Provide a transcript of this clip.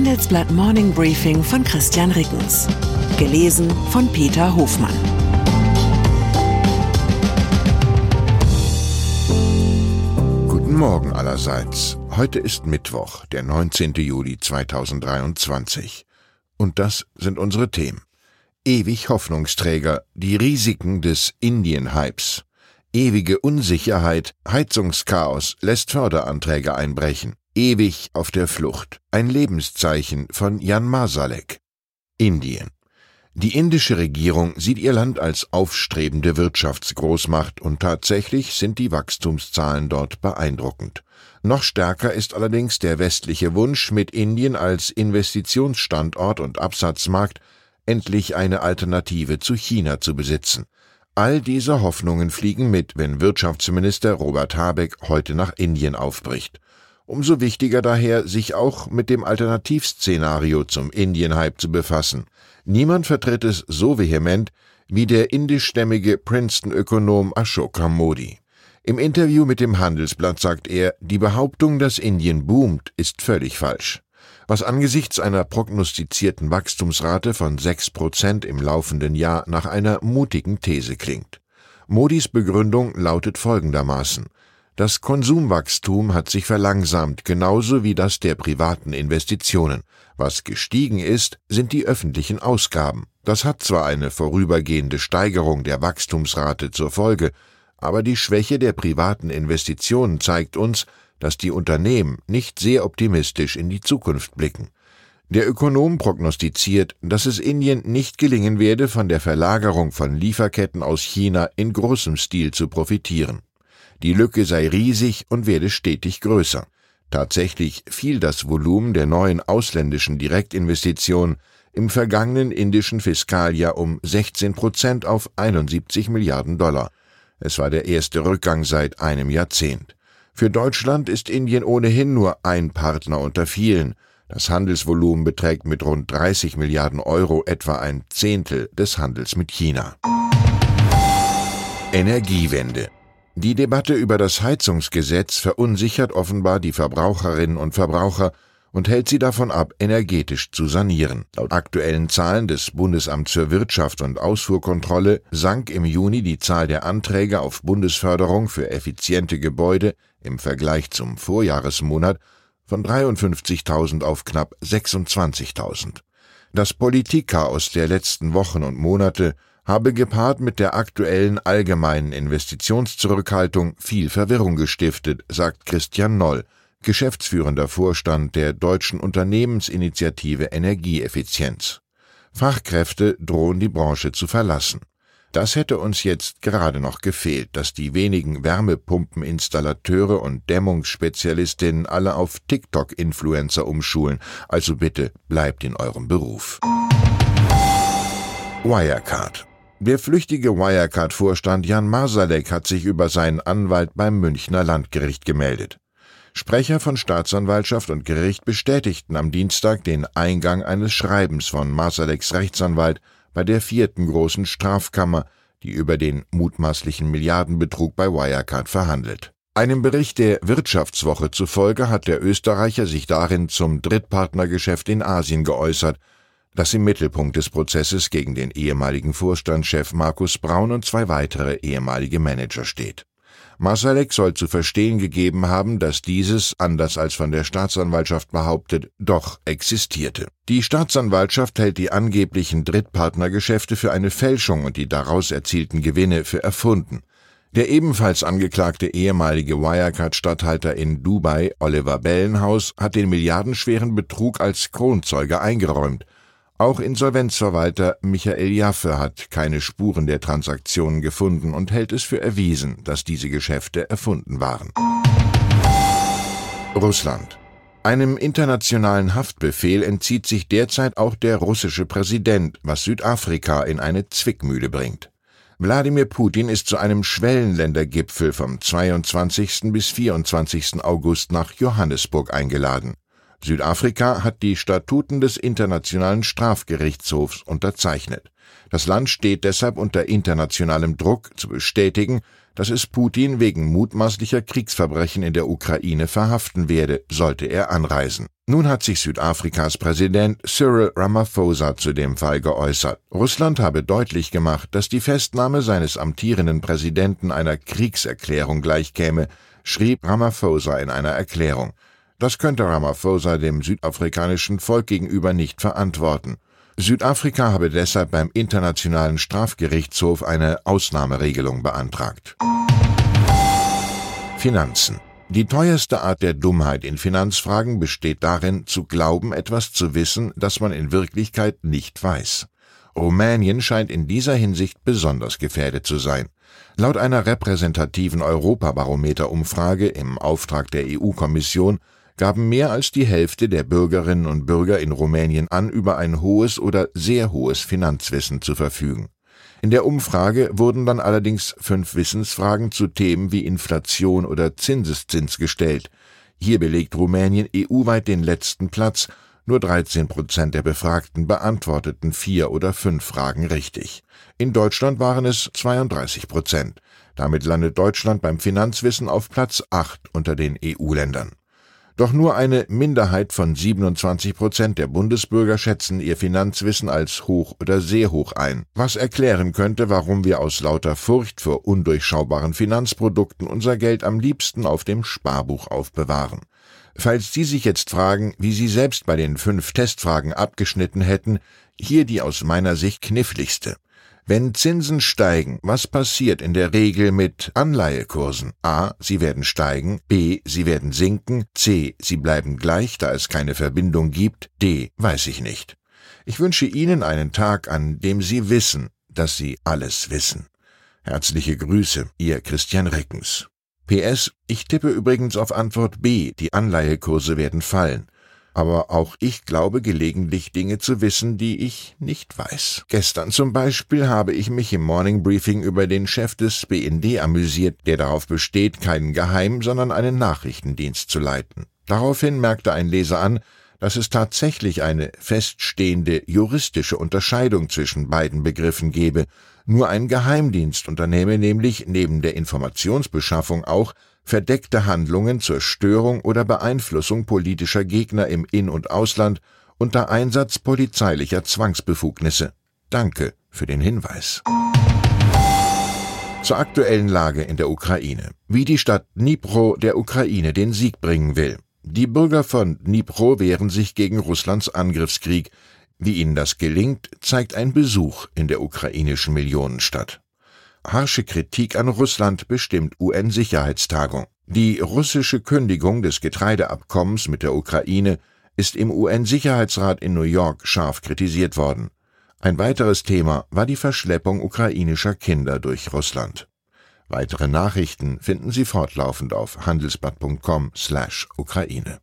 Handelsblatt Morning Briefing von Christian Rickens. Gelesen von Peter Hofmann. Guten Morgen allerseits. Heute ist Mittwoch, der 19. Juli 2023. Und das sind unsere Themen. Ewig Hoffnungsträger, die Risiken des Indien-Hypes. Ewige Unsicherheit, Heizungschaos lässt Förderanträge einbrechen. Ewig auf der Flucht. Ein Lebenszeichen von Jan Masalek. Indien. Die indische Regierung sieht ihr Land als aufstrebende Wirtschaftsgroßmacht und tatsächlich sind die Wachstumszahlen dort beeindruckend. Noch stärker ist allerdings der westliche Wunsch, mit Indien als Investitionsstandort und Absatzmarkt endlich eine Alternative zu China zu besitzen. All diese Hoffnungen fliegen mit, wenn Wirtschaftsminister Robert Habeck heute nach Indien aufbricht. Umso wichtiger daher, sich auch mit dem Alternativszenario zum Indien-Hype zu befassen. Niemand vertritt es so vehement wie der indischstämmige Princeton-Ökonom Ashoka Modi. Im Interview mit dem Handelsblatt sagt er, die Behauptung, dass Indien boomt, ist völlig falsch. Was angesichts einer prognostizierten Wachstumsrate von sechs Prozent im laufenden Jahr nach einer mutigen These klingt. Modis Begründung lautet folgendermaßen das Konsumwachstum hat sich verlangsamt, genauso wie das der privaten Investitionen. Was gestiegen ist, sind die öffentlichen Ausgaben. Das hat zwar eine vorübergehende Steigerung der Wachstumsrate zur Folge, aber die Schwäche der privaten Investitionen zeigt uns, dass die Unternehmen nicht sehr optimistisch in die Zukunft blicken. Der Ökonom prognostiziert, dass es Indien nicht gelingen werde, von der Verlagerung von Lieferketten aus China in großem Stil zu profitieren. Die Lücke sei riesig und werde stetig größer. Tatsächlich fiel das Volumen der neuen ausländischen Direktinvestitionen im vergangenen indischen Fiskaljahr um 16 Prozent auf 71 Milliarden Dollar. Es war der erste Rückgang seit einem Jahrzehnt. Für Deutschland ist Indien ohnehin nur ein Partner unter vielen. Das Handelsvolumen beträgt mit rund 30 Milliarden Euro etwa ein Zehntel des Handels mit China. Energiewende die Debatte über das Heizungsgesetz verunsichert offenbar die Verbraucherinnen und Verbraucher und hält sie davon ab, energetisch zu sanieren. Laut aktuellen Zahlen des Bundesamts für Wirtschaft und Ausfuhrkontrolle sank im Juni die Zahl der Anträge auf Bundesförderung für effiziente Gebäude im Vergleich zum Vorjahresmonat von 53.000 auf knapp 26.000. Das Politikchaos der letzten Wochen und Monate habe gepaart mit der aktuellen allgemeinen Investitionszurückhaltung viel Verwirrung gestiftet, sagt Christian Noll, geschäftsführender Vorstand der deutschen Unternehmensinitiative Energieeffizienz. Fachkräfte drohen die Branche zu verlassen. Das hätte uns jetzt gerade noch gefehlt, dass die wenigen Wärmepumpeninstallateure und Dämmungsspezialistinnen alle auf TikTok-Influencer umschulen, also bitte bleibt in eurem Beruf. Wirecard der flüchtige Wirecard-Vorstand Jan Masalek hat sich über seinen Anwalt beim Münchner Landgericht gemeldet. Sprecher von Staatsanwaltschaft und Gericht bestätigten am Dienstag den Eingang eines Schreibens von Masaleks Rechtsanwalt bei der vierten großen Strafkammer, die über den mutmaßlichen Milliardenbetrug bei Wirecard verhandelt. Einem Bericht der Wirtschaftswoche zufolge hat der Österreicher sich darin zum Drittpartnergeschäft in Asien geäußert das im Mittelpunkt des Prozesses gegen den ehemaligen Vorstandschef Markus Braun und zwei weitere ehemalige Manager steht. Masalek soll zu verstehen gegeben haben, dass dieses, anders als von der Staatsanwaltschaft behauptet, doch existierte. Die Staatsanwaltschaft hält die angeblichen Drittpartnergeschäfte für eine Fälschung und die daraus erzielten Gewinne für erfunden. Der ebenfalls angeklagte ehemalige Wirecard-Statthalter in Dubai, Oliver Bellenhaus, hat den milliardenschweren Betrug als Kronzeuge eingeräumt auch Insolvenzverwalter Michael Jaffe hat keine Spuren der Transaktionen gefunden und hält es für erwiesen, dass diese Geschäfte erfunden waren. Russland. Einem internationalen Haftbefehl entzieht sich derzeit auch der russische Präsident, was Südafrika in eine Zwickmühle bringt. Wladimir Putin ist zu einem Schwellenländergipfel vom 22. bis 24. August nach Johannesburg eingeladen. Südafrika hat die Statuten des Internationalen Strafgerichtshofs unterzeichnet. Das Land steht deshalb unter internationalem Druck zu bestätigen, dass es Putin wegen mutmaßlicher Kriegsverbrechen in der Ukraine verhaften werde, sollte er anreisen. Nun hat sich Südafrikas Präsident Cyril Ramaphosa zu dem Fall geäußert. Russland habe deutlich gemacht, dass die Festnahme seines amtierenden Präsidenten einer Kriegserklärung gleichkäme, schrieb Ramaphosa in einer Erklärung. Das könnte Ramaphosa dem südafrikanischen Volk gegenüber nicht verantworten. Südafrika habe deshalb beim Internationalen Strafgerichtshof eine Ausnahmeregelung beantragt. Finanzen die teuerste Art der Dummheit in Finanzfragen besteht darin, zu glauben, etwas zu wissen, das man in Wirklichkeit nicht weiß. Rumänien scheint in dieser Hinsicht besonders gefährdet zu sein. Laut einer repräsentativen Europabarometer-Umfrage im Auftrag der EU-Kommission gaben mehr als die Hälfte der Bürgerinnen und Bürger in Rumänien an, über ein hohes oder sehr hohes Finanzwissen zu verfügen. In der Umfrage wurden dann allerdings fünf Wissensfragen zu Themen wie Inflation oder Zinseszins gestellt. Hier belegt Rumänien EU-weit den letzten Platz. Nur 13 Prozent der Befragten beantworteten vier oder fünf Fragen richtig. In Deutschland waren es 32 Prozent. Damit landet Deutschland beim Finanzwissen auf Platz 8 unter den EU-Ländern. Doch nur eine Minderheit von 27 Prozent der Bundesbürger schätzen ihr Finanzwissen als hoch oder sehr hoch ein, was erklären könnte, warum wir aus lauter Furcht vor undurchschaubaren Finanzprodukten unser Geld am liebsten auf dem Sparbuch aufbewahren. Falls Sie sich jetzt fragen, wie Sie selbst bei den fünf Testfragen abgeschnitten hätten, hier die aus meiner Sicht kniffligste. Wenn Zinsen steigen, was passiert in der Regel mit Anleihekursen? A. Sie werden steigen. B. Sie werden sinken. C. Sie bleiben gleich, da es keine Verbindung gibt. D. Weiß ich nicht. Ich wünsche Ihnen einen Tag, an dem Sie wissen, dass Sie alles wissen. Herzliche Grüße, Ihr Christian Reckens. PS, ich tippe übrigens auf Antwort B, die Anleihekurse werden fallen aber auch ich glaube gelegentlich Dinge zu wissen, die ich nicht weiß. Gestern zum Beispiel habe ich mich im Morning Briefing über den Chef des BND amüsiert, der darauf besteht, keinen Geheim, sondern einen Nachrichtendienst zu leiten. Daraufhin merkte ein Leser an, dass es tatsächlich eine feststehende juristische Unterscheidung zwischen beiden Begriffen gebe, nur ein Geheimdienst unternehme nämlich neben der Informationsbeschaffung auch verdeckte Handlungen zur Störung oder Beeinflussung politischer Gegner im In- und Ausland unter Einsatz polizeilicher Zwangsbefugnisse. Danke für den Hinweis. Zur aktuellen Lage in der Ukraine. Wie die Stadt Dnipro der Ukraine den Sieg bringen will. Die Bürger von Dnipro wehren sich gegen Russlands Angriffskrieg. Wie ihnen das gelingt, zeigt ein Besuch in der ukrainischen Millionenstadt. Harsche Kritik an Russland bestimmt UN-Sicherheitstagung. Die russische Kündigung des Getreideabkommens mit der Ukraine ist im UN-Sicherheitsrat in New York scharf kritisiert worden. Ein weiteres Thema war die Verschleppung ukrainischer Kinder durch Russland. Weitere Nachrichten finden Sie fortlaufend auf handelsblatt.com/Ukraine.